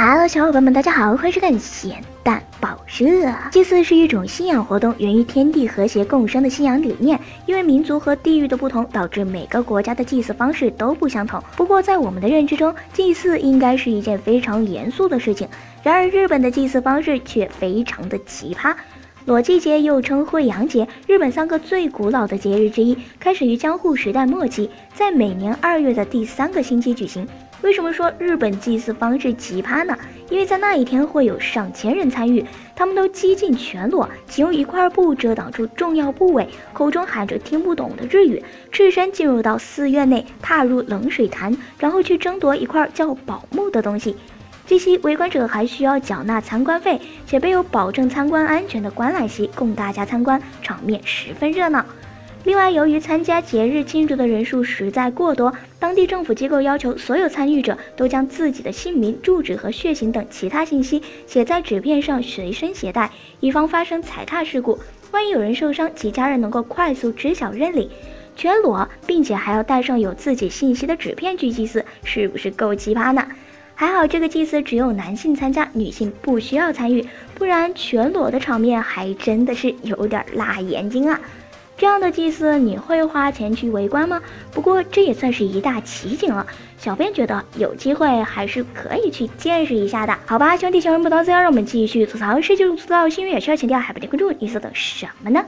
Hello，小伙伴们，大家好，欢迎收看咸蛋报社。祭祀是一种信仰活动，源于天地和谐共生的信仰理念。因为民族和地域的不同，导致每个国家的祭祀方式都不相同。不过，在我们的认知中，祭祀应该是一件非常严肃的事情。然而，日本的祭祀方式却非常的奇葩。裸祭节又称惠阳节，日本三个最古老的节日之一，开始于江户时代末期，在每年二月的第三个星期举行。为什么说日本祭祀方式奇葩呢？因为在那一天会有上千人参与，他们都几近全裸，仅用一块布遮挡住重要部位，口中喊着听不懂的日语，赤身进入到寺院内，踏入冷水潭，然后去争夺一块叫宝木的东西。据悉围观者还需要缴纳参观费，且备有保证参观安全的观览席供大家参观，场面十分热闹。另外，由于参加节日庆祝的人数实在过多，当地政府机构要求所有参与者都将自己的姓名、住址和血型等其他信息写在纸片上随身携带，以防发生踩踏事故。万一有人受伤，其家人能够快速知晓认领。全裸，并且还要带上有自己信息的纸片去祭祀，是不是够奇葩呢？还好这个祭祀只有男性参加，女性不需要参与，不然全裸的场面还真的是有点辣眼睛啊！这样的祭祀你会花钱去围观吗？不过这也算是一大奇景了。小编觉得有机会还是可以去见识一下的，好吧？兄弟小人不到这，让我们继续吐槽世界吐槽新闻也需要强调，还不点关注，你在等什么呢？